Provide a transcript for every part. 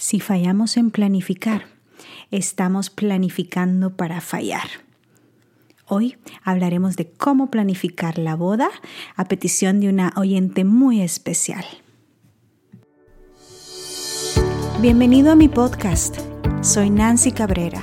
Si fallamos en planificar, estamos planificando para fallar. Hoy hablaremos de cómo planificar la boda a petición de una oyente muy especial. Bienvenido a mi podcast. Soy Nancy Cabrera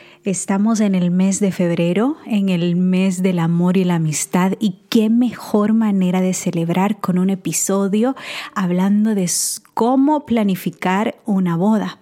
Estamos en el mes de febrero, en el mes del amor y la amistad y qué mejor manera de celebrar con un episodio hablando de cómo planificar una boda.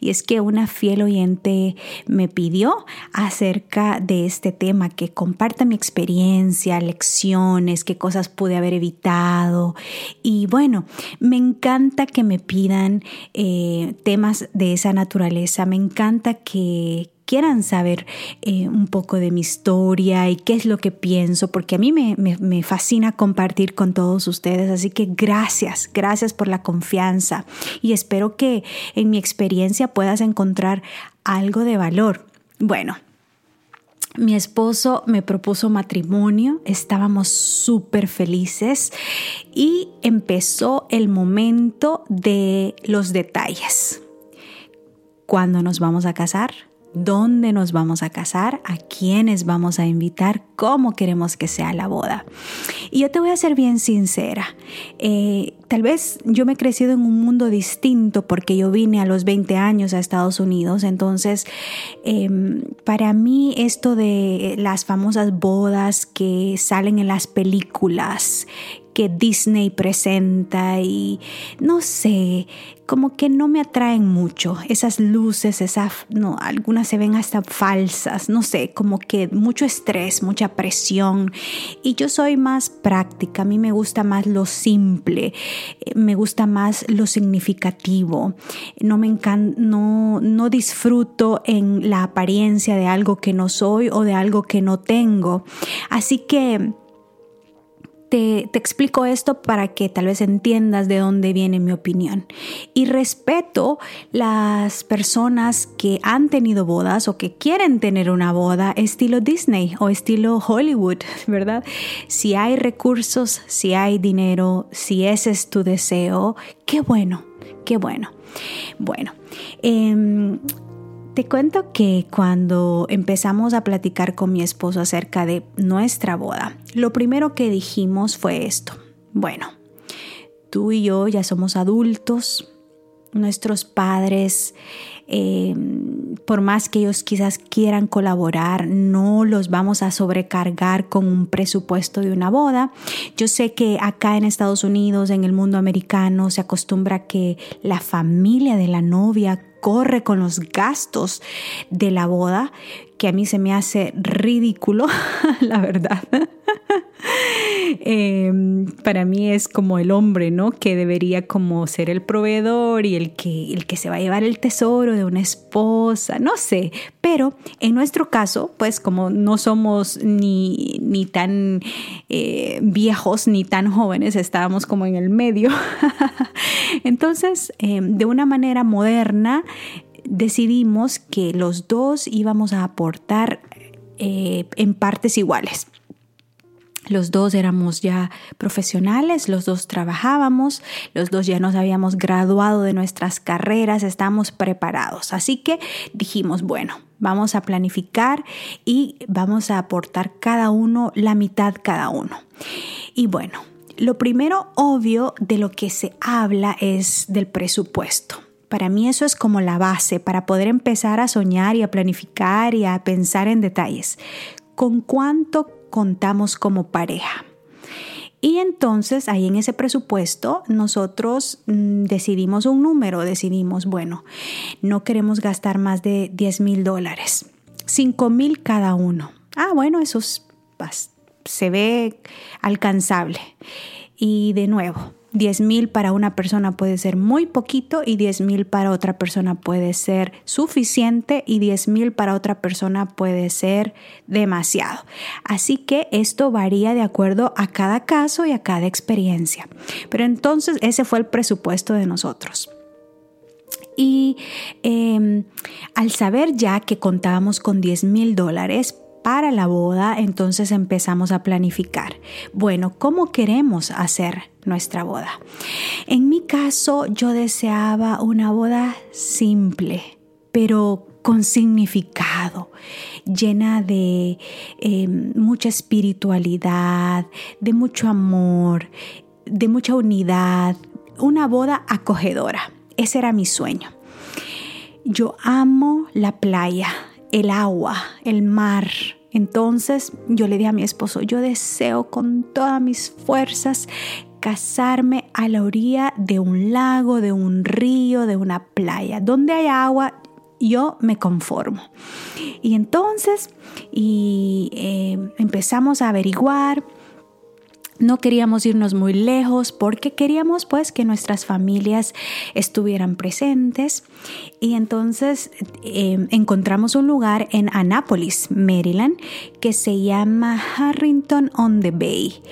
Y es que una fiel oyente me pidió acerca de este tema, que comparta mi experiencia, lecciones, qué cosas pude haber evitado. Y bueno, me encanta que me pidan eh, temas de esa naturaleza, me encanta que, quieran saber eh, un poco de mi historia y qué es lo que pienso, porque a mí me, me, fascina compartir con todos ustedes. Así que gracias, gracias por la confianza y espero que en mi experiencia puedas encontrar algo de valor. Bueno, mi esposo me propuso matrimonio, estábamos súper felices y empezó el momento de los detalles. ¿Cuándo nos vamos a casar? Dónde nos vamos a casar, a quiénes vamos a invitar, cómo queremos que sea la boda. Y yo te voy a ser bien sincera. Eh, tal vez yo me he crecido en un mundo distinto porque yo vine a los 20 años a Estados Unidos. Entonces, em, para mí esto de las famosas bodas que salen en las películas, que Disney presenta y no sé, como que no me atraen mucho esas luces, esas, no, algunas se ven hasta falsas, no sé, como que mucho estrés, mucha presión. Y yo soy más práctica, a mí me gusta más lo simple, eh, me gusta más lo significativo, no me encanta, no, no disfruto en la apariencia de algo que no soy o de algo que no tengo, así que te, explico esto para que tal vez entiendas de dónde viene mi opinión. Y respeto las personas que han tenido bodas o que quieren tener una boda estilo Disney o estilo Hollywood, ¿verdad? Si hay recursos, si hay dinero, si ese es tu deseo, qué bueno, qué bueno. Bueno, eh, te cuento que cuando empezamos a platicar con mi esposo acerca de nuestra boda, lo primero que dijimos fue esto. Bueno, tú y yo ya somos adultos, nuestros padres, eh, por más que ellos quizás quieran colaborar, no los vamos a sobrecargar con un presupuesto de una boda. Yo sé que acá en Estados Unidos, en el mundo americano, se acostumbra que la familia de la novia corre con los gastos de la boda, que a mí se me hace ridículo, la verdad. Em, para mí es como el hombre, ¿no? Que debería como ser el proveedor y el que, el que se va a llevar el tesoro de una esposa, no sé. Pero en nuestro caso, pues como no somos ni, ni tan eh, viejos ni tan jóvenes, estábamos como en el medio. Entonces, em, de una manera moderna, decidimos que los dos íbamos a aportar eh, en partes iguales. Los dos éramos ya profesionales, los dos trabajábamos, los dos ya nos habíamos graduado de nuestras carreras, estamos preparados. Así que dijimos, bueno, vamos a planificar y vamos a aportar cada uno la mitad cada uno. Y bueno, lo primero obvio de lo que se habla es del presupuesto. Para mí eso es como la base para poder empezar a soñar y a planificar y a pensar en detalles. ¿Con cuánto contamos como pareja? Y entonces ahí en ese presupuesto nosotros mm, decidimos un número, decidimos, bueno, no queremos gastar más de 10 mil dólares, 5 mil cada uno. Ah, bueno, eso se ve alcanzable. Y de nuevo, 10 mil para una persona puede ser muy poquito y 10 mil para otra persona puede ser suficiente y 10 mil para otra persona puede ser demasiado. Así que esto varía de acuerdo a cada caso y a cada experiencia. Pero entonces ese fue el presupuesto de nosotros. Y em, al saber ya que contábamos con 10 mil dólares, para la boda, entonces empezamos a planificar. Bueno, ¿cómo queremos hacer nuestra boda? En mi caso, yo deseaba una boda simple, pero con significado, llena de em, mucha espiritualidad, de mucho amor, de mucha unidad, una boda acogedora. Ese era mi sueño. Yo amo la playa, el agua, el mar. Entonces yo le dije a mi esposo, yo deseo con todas mis fuerzas casarme a la orilla de un lago, de un río, de una playa. Donde hay agua, yo me conformo. Y entonces y, eh, empezamos a averiguar no queríamos irnos muy lejos porque queríamos pues que nuestras familias estuvieran presentes. Y entonces em, encontramos un lugar en Annapolis, Maryland, que se llama Harrington on the Bay.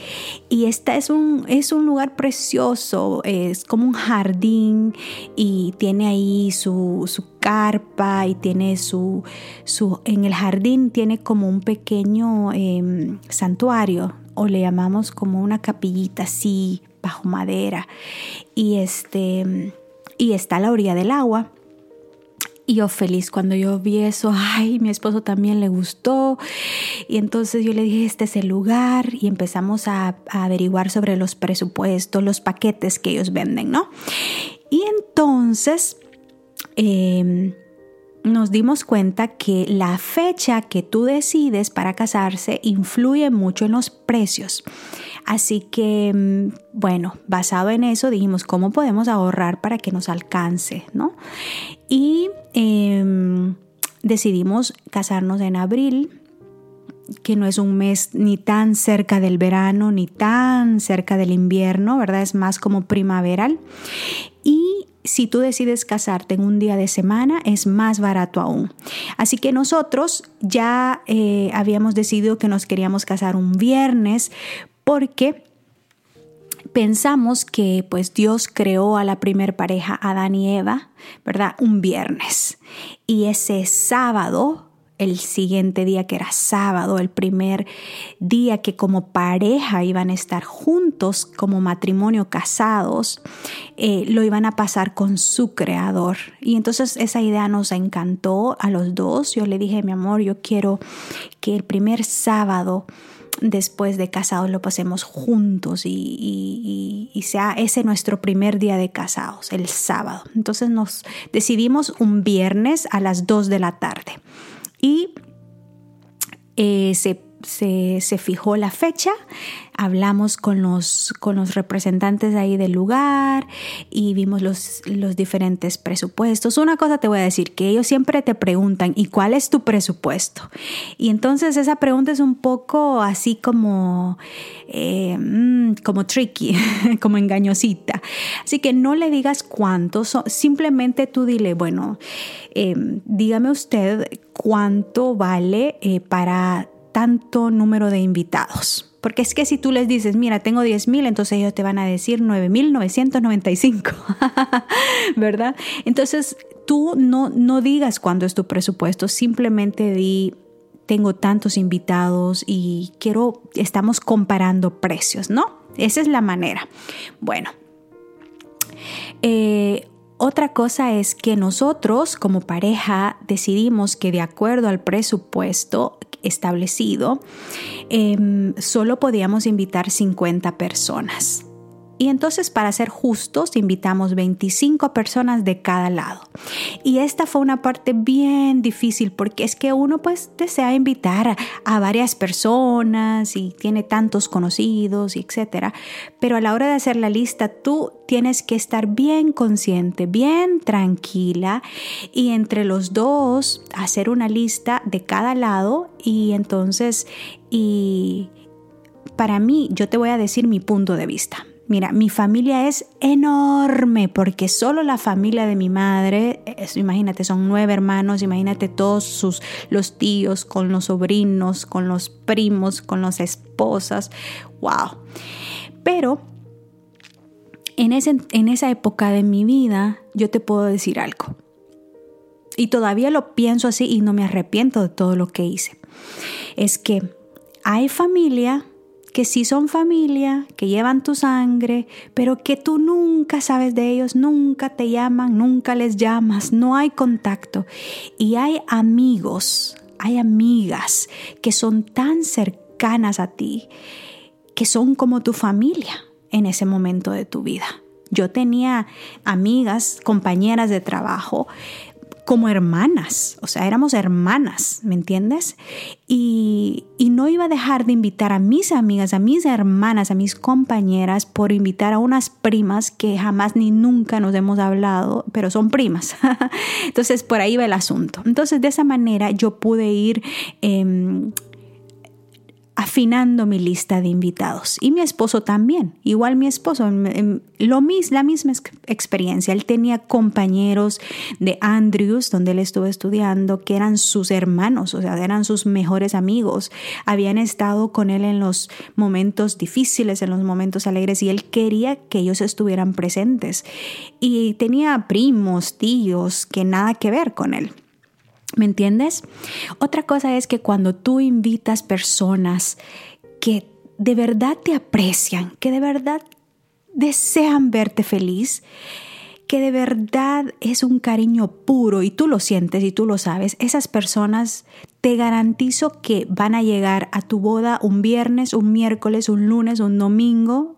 Y este es un, es un lugar precioso, es como un jardín y tiene ahí su, su carpa y tiene su, su, en el jardín tiene como un pequeño em, santuario o le llamamos como una capillita así bajo madera y este y está a la orilla del agua. Y yo feliz cuando yo vi eso, ay, mi esposo también le gustó. Y entonces yo le dije, este es el lugar y empezamos a, averiguar sobre los presupuestos, los paquetes que ellos venden, ¿no? Y entonces... Em, nos dimos cuenta que la fecha que tú decides para casarse influye mucho en los precios. Así que, mm, bueno, basado en eso dijimos cómo podemos ahorrar para que nos alcance, ¿no? Y em, decidimos casarnos en abril que no es un mes ni tan cerca del verano ni tan cerca del invierno, ¿verdad? Es más como primaveral. Y si tú decides casarte en un día de semana, es más barato aún. Así que nosotros ya eh, habíamos decidido que nos queríamos casar un viernes porque pensamos que pues Dios creó a la primer pareja, Adán y Eva, ¿verdad? Un viernes. Y ese sábado el siguiente día que era sábado, el primer día que como pareja iban a estar juntos, como matrimonio casados, eh, lo iban a pasar con su creador. Y entonces esa idea nos encantó a los dos. Yo le dije, mi amor, yo quiero que el primer sábado después de casados lo pasemos juntos y, sea ese nuestro primer día de casados, el sábado. Entonces nos decidimos un viernes a las 2 de la tarde y eh, se, se, fijó la fecha, hablamos con los, con los representantes ahí del lugar y vimos los, los diferentes presupuestos. Una cosa te voy a decir, que ellos siempre te preguntan, ¿y cuál es tu presupuesto? Y entonces esa pregunta es un poco así como, eh, mm, como tricky, como engañosita. Así que no le digas cuántos, simplemente tú dile, bueno, Em, dígame usted cuánto vale eh, para tanto número de invitados. Porque es que si tú les dices, mira, tengo 10 mil, entonces ellos te van a decir 9.995, ¿verdad? Entonces tú no, no digas cuándo es tu presupuesto, simplemente di, tengo tantos invitados y quiero, estamos comparando precios, ¿no? Esa es la manera. Bueno, eh, otra cosa es que nosotros como pareja decidimos que de acuerdo al presupuesto establecido, em, solo podíamos invitar 50 personas. Y entonces, para ser justos, invitamos 25 personas de cada lado. Y esta fue una parte bien difícil porque es que uno pues desea invitar a, varias personas y tiene tantos conocidos y etcétera. Pero a la hora de hacer la lista, tú tienes que estar bien consciente, bien tranquila y entre los dos hacer una lista de cada lado y entonces y para mí yo te voy a decir mi punto de vista. Mira, mi familia es enorme porque solo la familia de mi madre, imagínate, son nueve hermanos, imagínate todos sus, los tíos, con los sobrinos, con los primos, con las esposas, wow. Pero en, ese, en esa época de mi vida, yo te puedo decir algo. Y todavía lo pienso así y no me arrepiento de todo lo que hice. Es que hay familia que sí son familia, que llevan tu sangre, pero que tú nunca sabes de ellos, nunca te llaman, nunca les llamas, no hay contacto. Y hay amigos, hay amigas que son tan cercanas a ti, que son como tu familia en ese momento de tu vida. Yo tenía amigas, compañeras de trabajo como hermanas, o sea, éramos hermanas, ¿me entiendes? Y, y, no iba a dejar de invitar a mis amigas, a mis hermanas, a mis compañeras por invitar a unas primas que jamás ni nunca nos hemos hablado, pero son primas. Entonces, por ahí va el asunto. Entonces, de esa manera yo pude ir... Eh, afinando mi lista de invitados. Y mi esposo también, igual mi esposo, lo mis, la misma experiencia. Él tenía compañeros de Andrews, donde él estuvo estudiando, que eran sus hermanos, o sea, eran sus mejores amigos. Habían estado con él en los momentos difíciles, en los momentos alegres, y él quería que ellos estuvieran presentes. Y tenía primos, tíos, que nada que ver con él. ¿Me entiendes? Otra cosa es que cuando tú invitas personas que de verdad te aprecian, que de verdad desean verte feliz, que de verdad es un cariño puro y tú lo sientes y tú lo sabes, esas personas te garantizo que van a llegar a tu boda un viernes, un miércoles, un lunes, un domingo.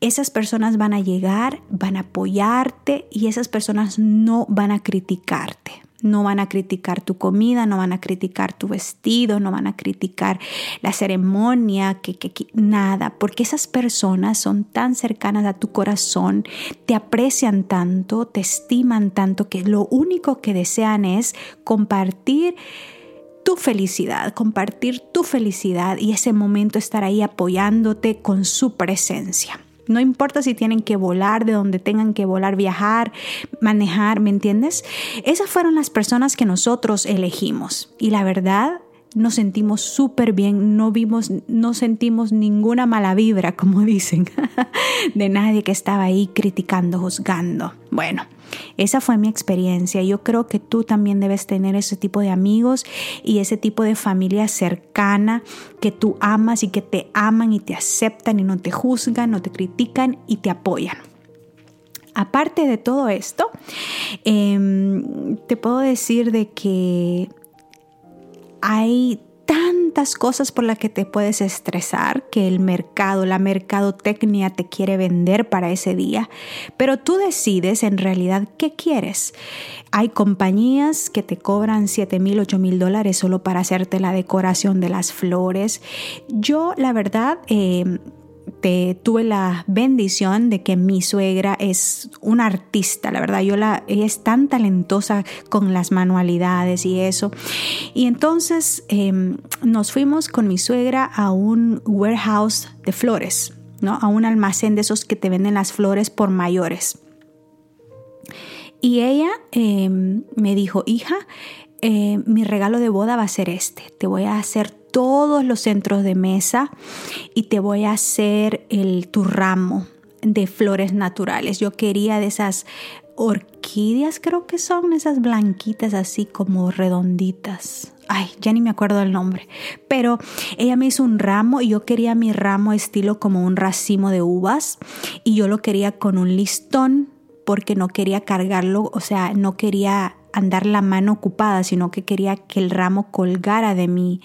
Esas personas van a llegar, van a apoyarte y esas personas no van a criticarte. No van a criticar tu comida, no van a criticar tu vestido, no van a criticar la ceremonia, que, nada, porque esas personas son tan cercanas a tu corazón, te aprecian tanto, te estiman tanto, que lo único que desean es compartir tu felicidad, compartir tu felicidad y ese momento estar ahí apoyándote con su presencia. No importa si tienen que volar de donde tengan que volar, viajar, manejar, ¿me entiendes? Esas fueron las personas que nosotros elegimos. Y la verdad, nos sentimos súper bien, no vimos, no sentimos ninguna mala vibra, como dicen, de nadie que estaba ahí criticando, juzgando. Bueno, esa fue mi experiencia. Yo creo que tú también debes tener ese tipo de amigos y ese tipo de familia cercana que tú amas y que te aman y te aceptan y no te juzgan, no te critican y te apoyan. Aparte de todo esto, em, te puedo decir de que hay tantas cosas por las que te puedes estresar que el mercado, la mercadotecnia te quiere vender para ese día, pero tú decides en realidad qué quieres. Hay compañías que te cobran 7 mil, 8 mil dólares solo para hacerte la decoración de las flores. Yo, la verdad, eh, tuve la bendición de que mi suegra es una artista, la verdad, yo la, ella es tan talentosa con las manualidades y eso. Y entonces em, nos fuimos con mi suegra a un warehouse de flores, ¿no? A un almacén de esos que te venden las flores por mayores. Y ella em, me dijo, hija, eh, mi regalo de boda va a ser este. Te voy a hacer todos los centros de mesa y te voy a hacer el, tu ramo de flores naturales. Yo quería de esas orquídeas, creo que son esas blanquitas así como redonditas. Ay, ya ni me acuerdo del nombre. Pero ella me hizo un ramo y yo quería mi ramo estilo como un racimo de uvas y yo lo quería con un listón porque no quería cargarlo, o sea, no quería andar la mano ocupada, sino que quería que el ramo colgara de mi,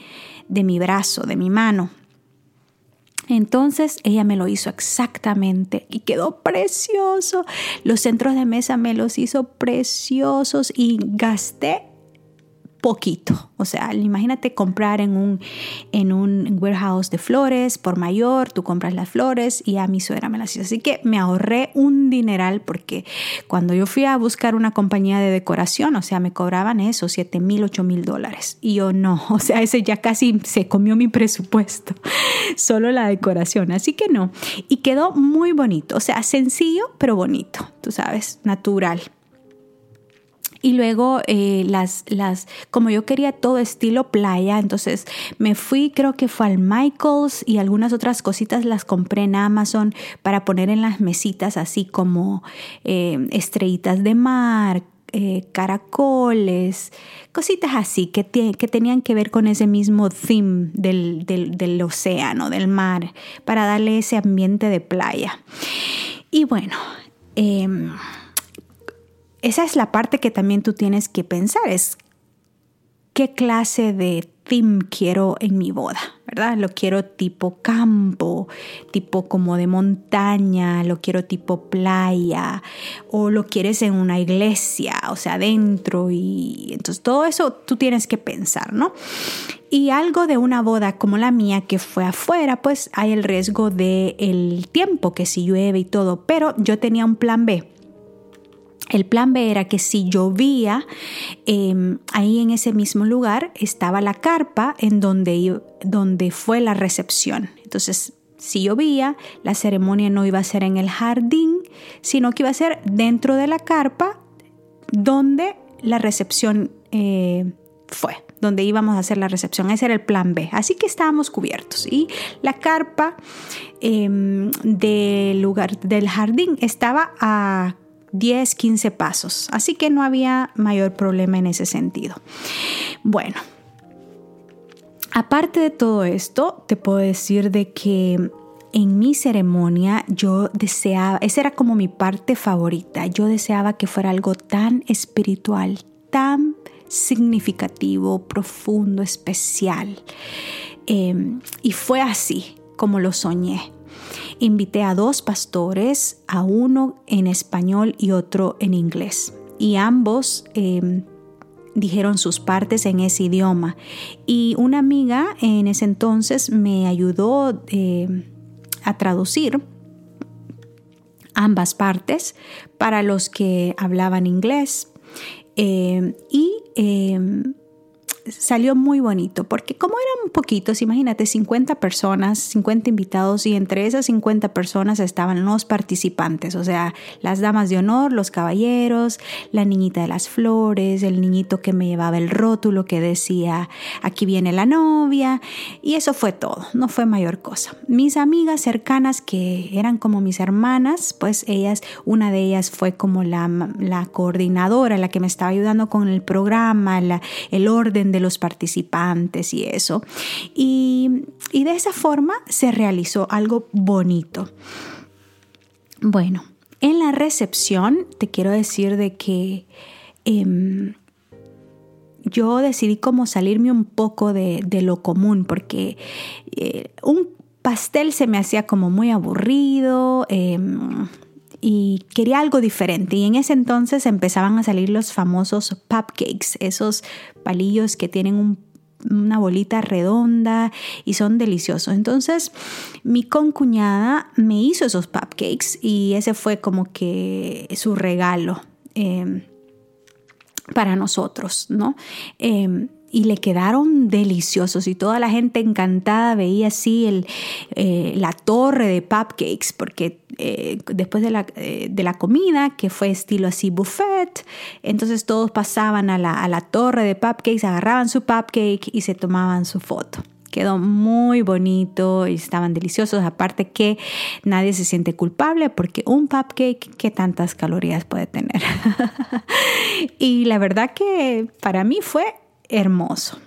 de mi brazo, de mi mano. Entonces ella me lo hizo exactamente y quedó precioso. Los centros de mesa me los hizo preciosos y gasté poquito. O sea, imagínate comprar en un, en un warehouse de flores por mayor, tú compras las flores y a mi suegra me las hizo. Así que me ahorré un dineral porque cuando yo fui a buscar una compañía de decoración, o sea, me cobraban eso, 7 mil, 8 mil dólares. Y yo no, o sea, ese ya casi se comió mi presupuesto, solo la decoración. Así que no. Y quedó muy bonito, o sea, sencillo, pero bonito, tú sabes, natural. Y luego eh, las, las, como yo quería todo estilo playa, entonces me fui, creo que fue al Michaels y algunas otras cositas las compré en Amazon para poner en las mesitas así como eh, estrellitas de mar, eh, caracoles, cositas así que, que, tenían que ver con ese mismo theme del, del, del, océano, del mar, para darle ese ambiente de playa. Y bueno, eh, esa es la parte que también tú tienes que pensar, es qué clase de theme quiero en mi boda, ¿verdad? Lo quiero tipo campo, tipo como de montaña, lo quiero tipo playa, o lo quieres en una iglesia, o sea, adentro, y entonces todo eso tú tienes que pensar, ¿no? Y algo de una boda como la mía que fue afuera, pues hay el riesgo del el tiempo, que si llueve y todo, pero yo tenía un plan B el plan B era que si llovía, em, ahí en ese mismo lugar estaba la carpa en donde, donde fue la recepción. Entonces, si llovía, la ceremonia no iba a ser en el jardín, sino que iba a ser dentro de la carpa donde la recepción eh, fue, donde íbamos a hacer la recepción. Ese era el plan B. Así que estábamos cubiertos. Y la carpa em, del lugar del jardín estaba a 10, 15 pasos. Así que no había mayor problema en ese sentido. Bueno, aparte de todo esto, te puedo decir de que en mi ceremonia yo deseaba, esa era como mi parte favorita, yo deseaba que fuera algo tan espiritual, tan significativo, profundo, especial. Em, y fue así como lo soñé. Invité a dos pastores, a uno en español y otro en inglés. Y ambos em, dijeron sus partes en ese idioma. Y una amiga en ese entonces me ayudó em, a traducir ambas partes para los que hablaban inglés. Em, y salió muy bonito, porque como eran poquitos, imagínate, 50 personas, 50 invitados y entre esas 50 personas estaban los participantes, o sea, las damas de honor, los caballeros, la niñita de las flores, el niñito que me llevaba el rótulo que decía, aquí viene la novia, y eso fue todo, no fue mayor cosa. Mis amigas cercanas que eran como mis hermanas, pues ellas, una de ellas fue como la, la coordinadora, la que me estaba ayudando con el programa, la, el orden de los participantes y eso. Y, de esa forma se realizó algo bonito. Bueno, en la recepción te quiero decir de que em, yo decidí como salirme un poco de, lo común porque eh, un pastel se me hacía como muy aburrido. Em, y quería algo diferente. Y en ese entonces empezaban a salir los famosos cupcakes, esos palillos que tienen una bolita redonda y son deliciosos. Entonces mi concuñada me hizo esos cupcakes y ese fue como que su regalo em, para nosotros, ¿no? Em, y le quedaron deliciosos y toda la gente encantada veía así el, eh, la torre de cupcakes porque eh, después de la, eh, de la, comida que fue estilo así buffet entonces todos pasaban a la, a la torre de cupcakes agarraban su cupcake y se tomaban su foto quedó muy bonito y estaban deliciosos. Aparte que nadie se siente culpable porque un cupcake, ¿qué tantas calorías puede tener? y la verdad que para mí fue hermoso.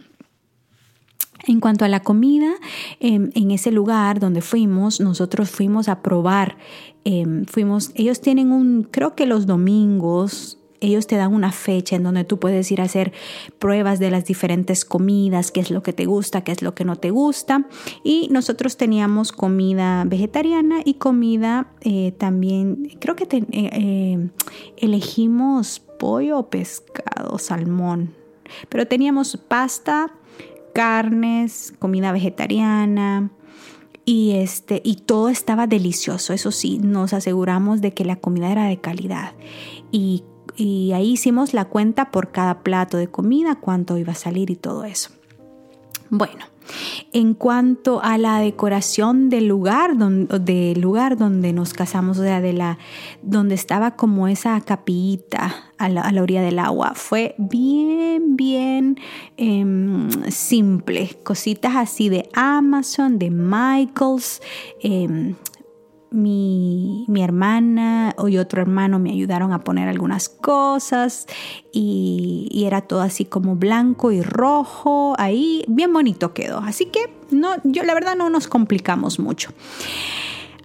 En cuanto a la comida, em, en ese lugar donde fuimos, nosotros fuimos a probar. Em, fuimos, ellos tienen un, creo que los domingos ellos te dan una fecha en donde tú puedes ir a hacer pruebas de las diferentes comidas, qué es lo que te gusta, qué es lo que no te gusta. Y nosotros teníamos comida vegetariana y comida eh, también, creo que eh, eh, elegimos pollo, pescado, salmón. Pero teníamos pasta, carnes, comida vegetariana, y este y todo estaba delicioso eso sí nos aseguramos de que la comida era de calidad y y ahí hicimos la cuenta por cada plato de comida, cuánto iba a salir y todo eso. Bueno, en cuanto a la decoración del lugar, donde, lugar donde nos casamos, o sea, de la, donde estaba como esa capillita a la, orilla del agua, fue bien, bien em, simple. Cositas así de Amazon, de Michaels. Em, mi, hermana y otro hermano me ayudaron a poner algunas cosas y, era todo así como blanco y rojo, ahí bien bonito quedó. Así que no, yo la verdad no nos complicamos mucho.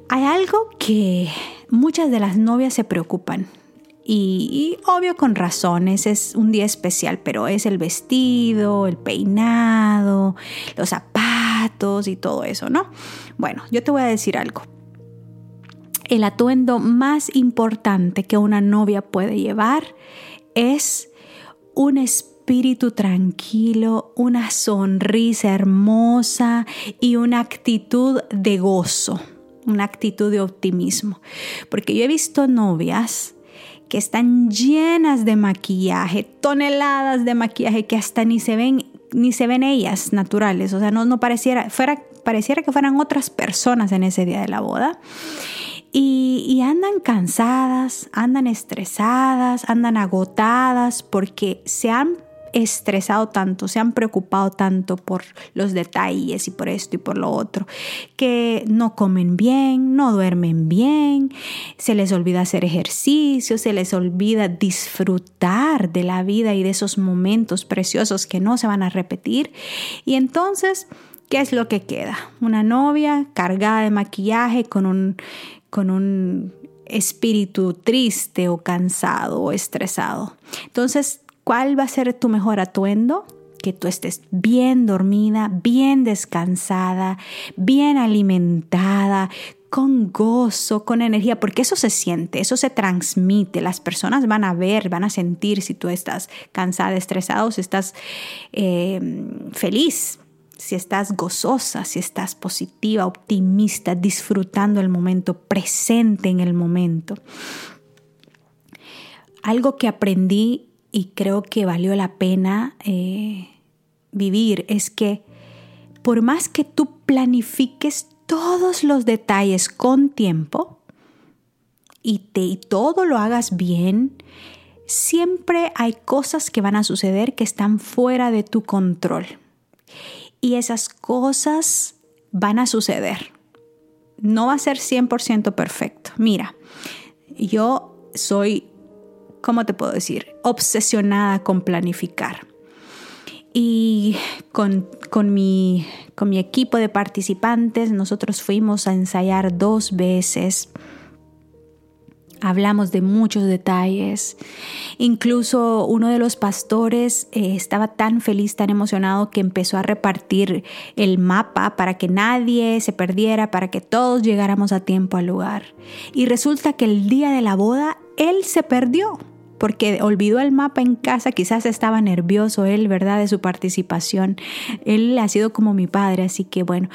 Hay algo que muchas de las novias se preocupan y, obvio con razones, es un día especial, pero es el vestido, el peinado, los zapatos y todo eso, ¿no? Bueno, yo te voy a decir algo el atuendo más importante que una novia puede llevar es un espíritu tranquilo, una sonrisa hermosa y una actitud de gozo, una actitud de optimismo. Porque yo he visto novias que están llenas de maquillaje, toneladas de maquillaje que hasta ni se ven ni se ven ellas naturales, o sea, no, pareciera, fuera, pareciera que fueran otras personas en ese día de la boda. Y, andan cansadas, andan estresadas, andan agotadas porque se han estresado tanto, se han preocupado tanto por los detalles y por esto y por lo otro, que no comen bien, no duermen bien, se les olvida hacer ejercicio, se les olvida disfrutar de la vida y de esos momentos preciosos que no se van a repetir. Y entonces, ¿qué es lo que queda? Una novia cargada de maquillaje con un con un espíritu triste o cansado o estresado. Entonces, ¿cuál va a ser tu mejor atuendo? Que tú estés bien dormida, bien descansada, bien alimentada, con gozo, con energía, porque eso se siente, eso se transmite. Las personas van a ver, van a sentir si tú estás cansada, estresada o si estás eh, feliz si estás gozosa, si estás positiva, optimista, disfrutando el momento, presente en el momento. Algo que aprendí y creo que valió la pena eh, vivir es que por más que tú planifiques todos los detalles con tiempo y, te, y todo lo hagas bien, siempre hay cosas que van a suceder que están fuera de tu control y esas cosas van a suceder. No va a ser 100% perfecto. Mira, yo soy, ¿cómo te puedo decir? Obsesionada con planificar. Y con, con, mi, con mi equipo de participantes, nosotros fuimos a ensayar dos veces Hablamos de muchos detalles. Incluso uno de los pastores eh, estaba tan feliz, tan emocionado que empezó a repartir el mapa para que nadie se perdiera, para que todos llegáramos a tiempo al lugar. Y resulta que el día de la boda él se perdió porque olvidó el mapa en casa, quizás estaba nervioso él, ¿verdad? De su participación. Él ha sido como mi padre, así que bueno.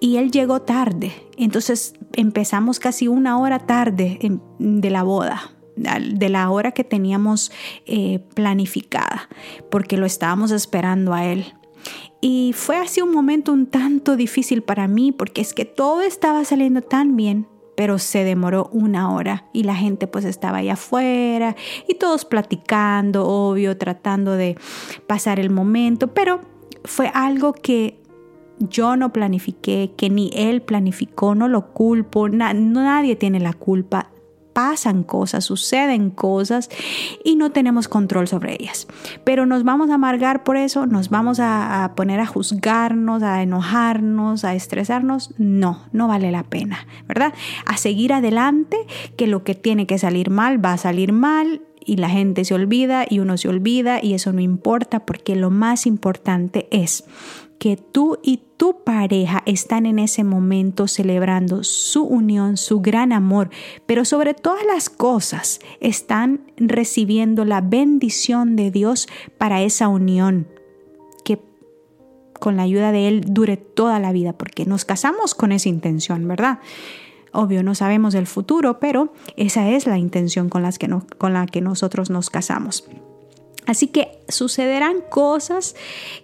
Y él llegó tarde, entonces empezamos casi una hora tarde de la boda de la hora que teníamos eh, planificada, porque lo estábamos esperando a él. Y fue así un momento un tanto difícil para mí, porque es que todo estaba saliendo tan bien, pero se demoró una hora y la gente pues estaba allá afuera y todos platicando, obvio, tratando de pasar el momento, pero fue algo que yo no planifiqué, que ni él planificó, no lo culpo, nadie tiene la culpa, pasan cosas, suceden cosas y no tenemos control sobre ellas. Pero nos vamos a amargar por eso, nos vamos a, poner a juzgarnos, a enojarnos, a estresarnos. No, no vale la pena, ¿verdad? A seguir adelante, que lo que tiene que salir mal va a salir mal y la gente se olvida y uno se olvida y eso no importa porque lo más importante es que tú y tu pareja están en ese momento celebrando su unión, su gran amor, pero sobre todas las cosas están recibiendo la bendición de Dios para esa unión que con la ayuda de Él dure toda la vida, porque nos casamos con esa intención, ¿verdad? Obvio, no sabemos el futuro, pero esa es la intención con, la que nosotros nos casamos. Así que sucederán cosas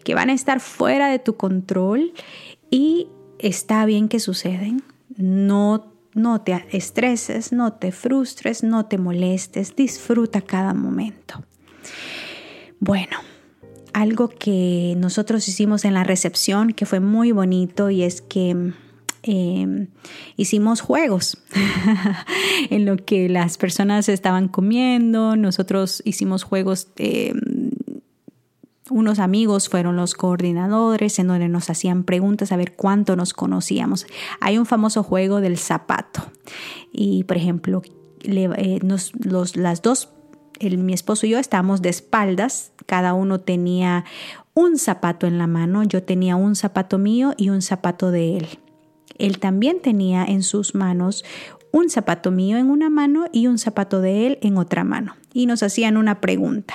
que van a estar fuera de tu control y está bien que suceden. No, no te estreses, no te frustres, no te molestes, disfruta cada momento. Bueno, algo que nosotros hicimos en la recepción que fue muy bonito y es que Em, hicimos juegos en lo que las personas estaban comiendo, nosotros hicimos juegos, em, unos amigos fueron los coordinadores en donde nos hacían preguntas a ver cuánto nos conocíamos. Hay un famoso juego del zapato y por ejemplo, eh, los, las dos mi esposo y yo estábamos de espaldas, cada uno tenía un zapato en la mano, yo tenía un zapato mío y un zapato de él. Él también tenía en sus manos un zapato mío en una mano y un zapato de él en otra mano. Y nos hacían una pregunta.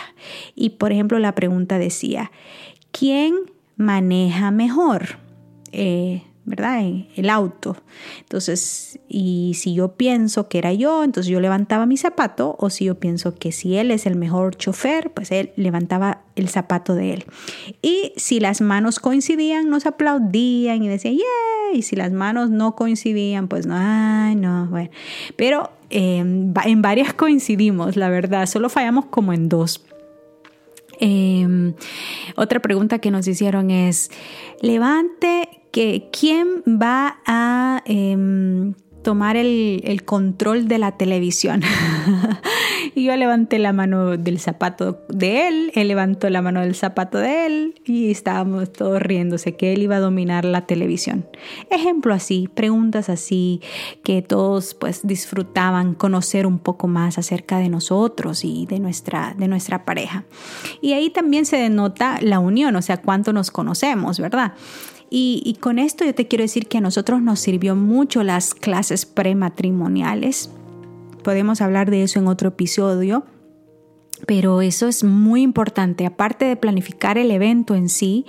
Y por ejemplo la pregunta decía, ¿quién maneja mejor? Eh, ¿verdad? El auto. Entonces, y si yo pienso que era yo, entonces yo levantaba mi zapato, o si yo pienso que si él es el mejor chofer, pues él levantaba el zapato de él. Y si las manos coincidían, nos aplaudían y decían, ¡yeah! Y si las manos no coincidían, pues no, ay, no, bueno. Pero em, en varias coincidimos, la verdad, solo fallamos como en dos. Em, otra pregunta que nos hicieron es, levante que quién va a em, tomar el, control de la televisión. y yo levanté la mano del zapato de él, él levantó la mano del zapato de él y estábamos todos riéndose que él iba a dominar la televisión. Ejemplo así, preguntas así que todos pues disfrutaban conocer un poco más acerca de nosotros y de nuestra, de nuestra pareja. Y ahí también se denota la unión, o sea, cuánto nos conocemos, ¿verdad? Y, con esto yo te quiero decir que a nosotros nos sirvió mucho las clases prematrimoniales. Podemos hablar de eso en otro episodio. Pero eso es muy importante, aparte de planificar el evento en sí,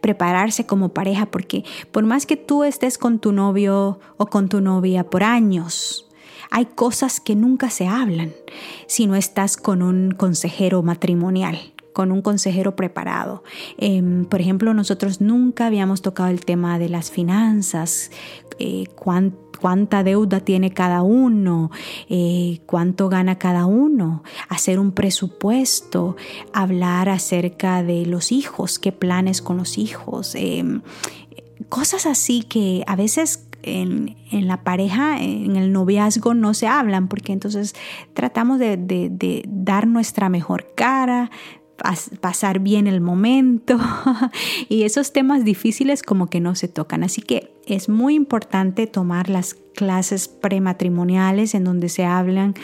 prepararse como pareja, porque por más que tú estés con tu novio o con tu novia por años, hay cosas que nunca se hablan si no estás con un consejero matrimonial con un consejero preparado. Em, por ejemplo, nosotros nunca habíamos tocado el tema de las finanzas, eh, cuánta deuda tiene cada uno, eh, cuánto gana cada uno, hacer un presupuesto, hablar acerca de los hijos, qué planes con los hijos, em, cosas así que a veces en, la pareja, en el noviazgo no se hablan, porque entonces tratamos de dar nuestra mejor cara, pasar bien el momento y esos temas difíciles como que no se tocan. Así que es muy importante tomar las clases prematrimoniales en donde se hablan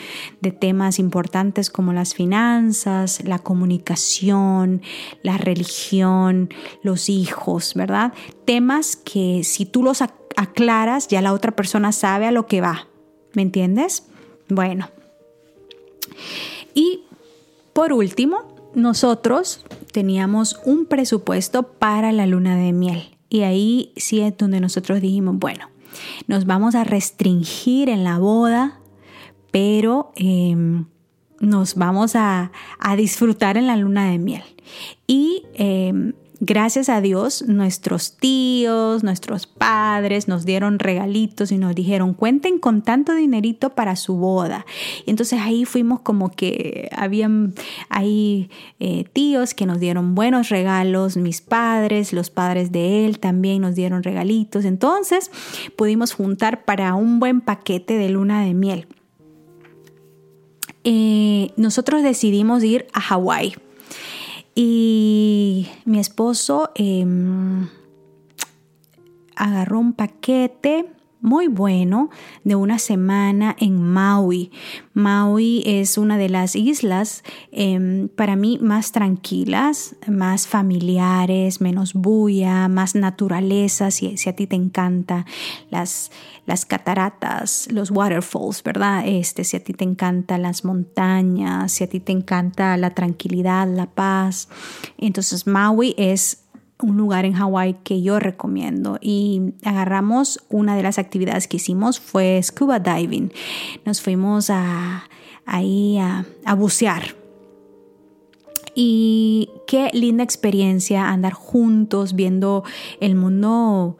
de temas importantes como las finanzas, la comunicación, la religión, los hijos, ¿verdad? Temas que si tú los aclaras ya la otra persona sabe a lo que va. ¿Me entiendes? Bueno. Y por último, nosotros teníamos un presupuesto para la luna de miel. Y ahí sí es donde nosotros dijimos, bueno, nos vamos a restringir en la boda, pero em, nos vamos a, disfrutar en la luna de miel. Y em, Gracias a Dios, nuestros tíos, nuestros padres nos dieron regalitos y nos dijeron, cuenten con tanto dinerito para su boda. Y entonces ahí fuimos como que habían ahí eh, tíos que nos dieron buenos regalos, mis padres, los padres de él también nos dieron regalitos. Entonces pudimos juntar para un buen paquete de luna de miel. Eh, nosotros decidimos ir a Hawái y mi esposo em, agarró un paquete muy bueno de una semana en Maui. Maui es una de las islas em, para mí más tranquilas, más familiares, menos bulla, más naturaleza, si, si a ti te encanta las, las cataratas, los waterfalls, ¿verdad? Este, si a ti te encantan las montañas, si a ti te encanta la tranquilidad, la paz. Entonces Maui es un lugar en Hawái que yo recomiendo y agarramos una de las actividades que hicimos fue scuba diving. Nos fuimos a, ahí a, bucear. Y qué linda experiencia andar juntos viendo el mundo,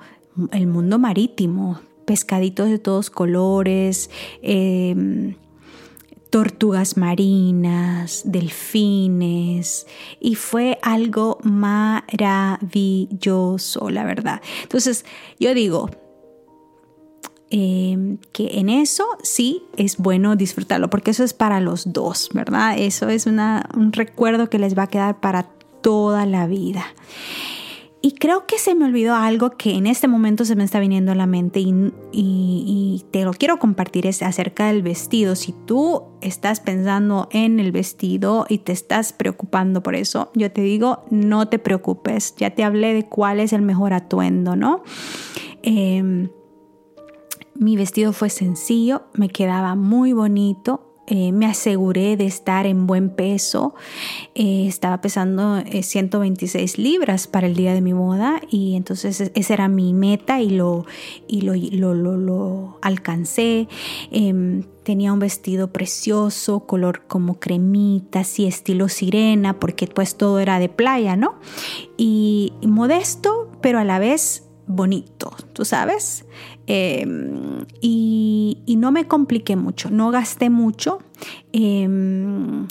el mundo marítimo, pescaditos de todos colores, eh, tortugas marinas, delfines, y fue algo maravilloso, la verdad. Entonces, yo digo, em, que en eso sí es bueno disfrutarlo, porque eso es para los dos, ¿verdad? Eso es un recuerdo que les va a quedar para toda la vida. Y creo que se me olvidó algo que en este momento se me está viniendo a la mente y, te lo quiero compartir es acerca del vestido. Si tú estás pensando en el vestido y te estás preocupando por eso, yo te digo, no te preocupes. Ya te hablé de cuál es el mejor atuendo, ¿no? Em, mi vestido fue sencillo, me quedaba muy bonito, eh, me aseguré de estar en buen peso. Eh, estaba pesando 126 eh, libras para el día de mi boda y entonces e-, esa era mi meta y lo, y lo, lo, lo, alcancé. Em, tenía un vestido precioso, color como cremita, así estilo sirena, porque pues todo era de playa, ¿no? y modesto, pero a la vez bonito, tú sabes. Em, y, no me compliqué mucho, no gasté mucho. Em,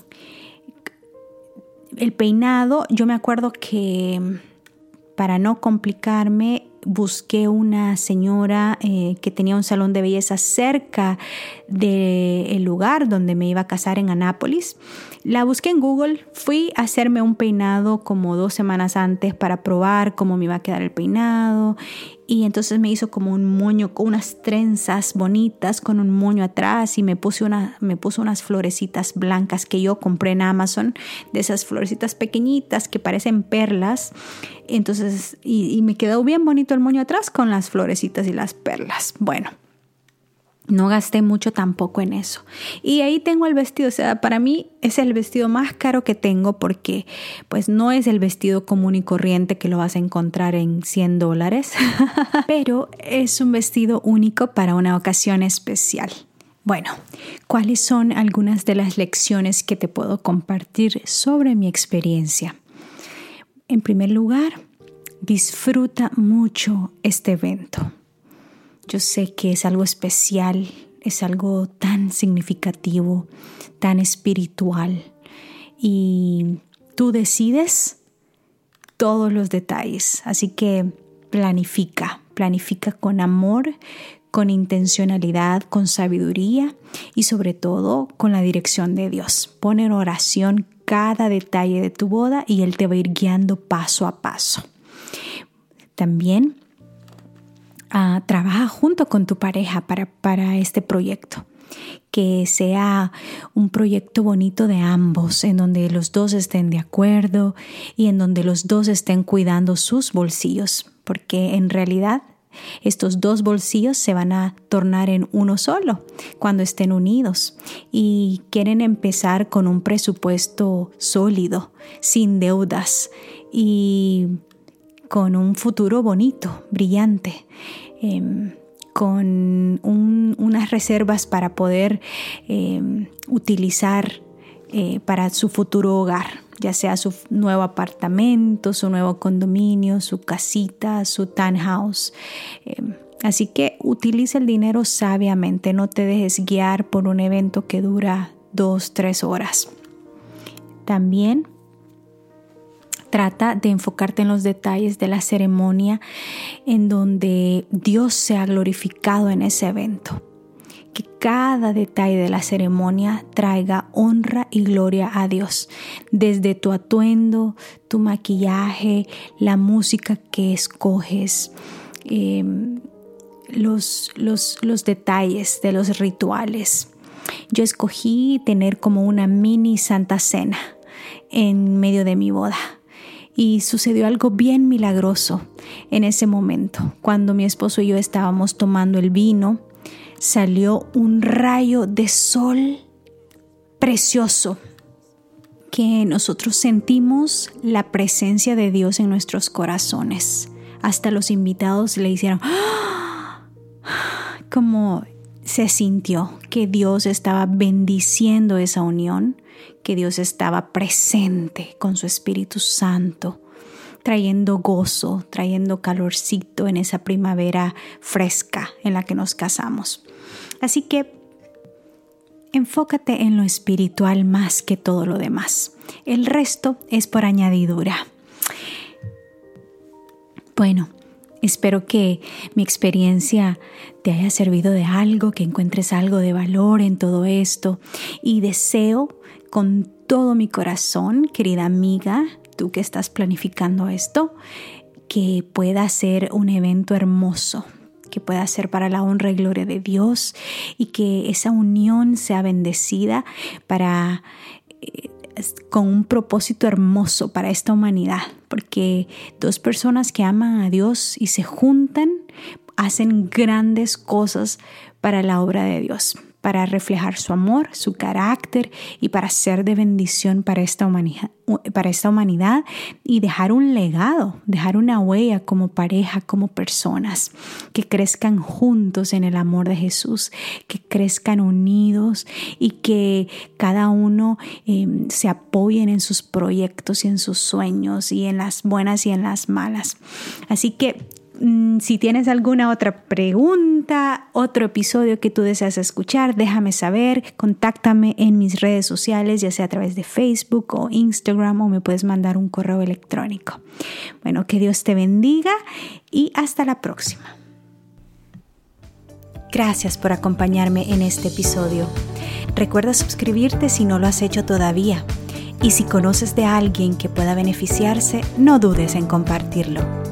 el peinado, yo me acuerdo que para no complicarme, busqué una señora eh, que tenía un salón de belleza cerca del lugar donde me iba a casar en Anápolis. La busqué en Google, fui a hacerme un peinado como dos semanas antes para probar cómo me iba a quedar el peinado y entonces me hizo como un moño con unas trenzas bonitas con un moño atrás y me puse una me puso unas florecitas blancas que yo compré en Amazon de esas florecitas pequeñitas que parecen perlas. Entonces y, y me quedó bien bonito el moño atrás con las florecitas y las perlas. Bueno no gasté mucho tampoco en eso. Y ahí tengo el vestido, o sea, para mí es el vestido más caro que tengo porque pues no es el vestido común y corriente que lo vas a encontrar en 100 dólares, pero es un vestido único para una ocasión especial. Bueno, ¿cuáles son algunas de las lecciones que te puedo compartir sobre mi experiencia? En primer lugar, disfruta mucho este evento. Yo sé que es algo especial, es algo tan significativo, tan espiritual y tú decides todos los detalles. Así que planifica, planifica con amor, con intencionalidad, con sabiduría y sobre todo con la dirección de Dios. Pon en oración cada detalle de tu boda y Él te va a ir guiando paso a paso. También trabaja junto con tu pareja para, para este proyecto. Que sea un proyecto bonito de ambos, en donde los dos estén de acuerdo y en donde los dos estén cuidando sus bolsillos, porque en realidad estos dos bolsillos se van a tornar en uno solo cuando estén unidos y quieren empezar con un presupuesto sólido, sin deudas y con un futuro bonito, brillante, em, con unas reservas para poder em, utilizar eh, para su futuro hogar, ya sea su nuevo apartamento, su nuevo condominio, su casita, su townhouse. Em, así que utiliza el dinero sabiamente, no te dejes guiar por un evento que dura dos, tres horas. También Trata de enfocarte en los detalles de la ceremonia en donde Dios sea glorificado en ese evento. Que cada detalle de la ceremonia traiga honra y gloria a Dios. Desde tu atuendo, tu maquillaje, la música que escoges, em, los, los, los detalles de los rituales. Yo escogí tener como una mini santa cena en medio de mi boda. Y sucedió algo bien milagroso en ese momento. Cuando mi esposo y yo estábamos tomando el vino, salió un rayo de sol precioso que nosotros sentimos la presencia de Dios en nuestros corazones. Hasta los invitados le hicieron ¡Ah! como se sintió que Dios estaba bendiciendo esa unión, que Dios estaba presente con su Espíritu Santo, trayendo gozo, trayendo calorcito en esa primavera fresca en la que nos casamos. Así que enfócate en lo espiritual más que todo lo demás. El resto es por añadidura. Bueno, Espero que mi experiencia te haya servido de algo, que encuentres algo de valor en todo esto y deseo con todo mi corazón, querida amiga, tú que estás planificando esto, que pueda ser un evento hermoso, que pueda ser para la honra y gloria de Dios y que esa unión sea bendecida para eh, con un propósito hermoso para esta humanidad, porque dos personas que aman a Dios y se juntan hacen grandes cosas para la obra de Dios para reflejar su amor, su carácter y para ser de bendición para esta humanidad, y dejar un legado, dejar una huella como pareja, como personas, que crezcan juntos en el amor de Jesús, que crezcan unidos y que cada uno em, se apoyen en sus proyectos y en sus sueños y en las buenas y en las malas. Así que si tienes alguna otra pregunta, otro episodio que tú deseas escuchar, déjame saber, contáctame en mis redes sociales, ya sea a través de Facebook o Instagram o me puedes mandar un correo electrónico. Bueno, que Dios te bendiga y hasta la próxima. Gracias por acompañarme en este episodio. Recuerda suscribirte si no lo has hecho todavía. Y si conoces de alguien que pueda beneficiarse, no dudes en compartirlo.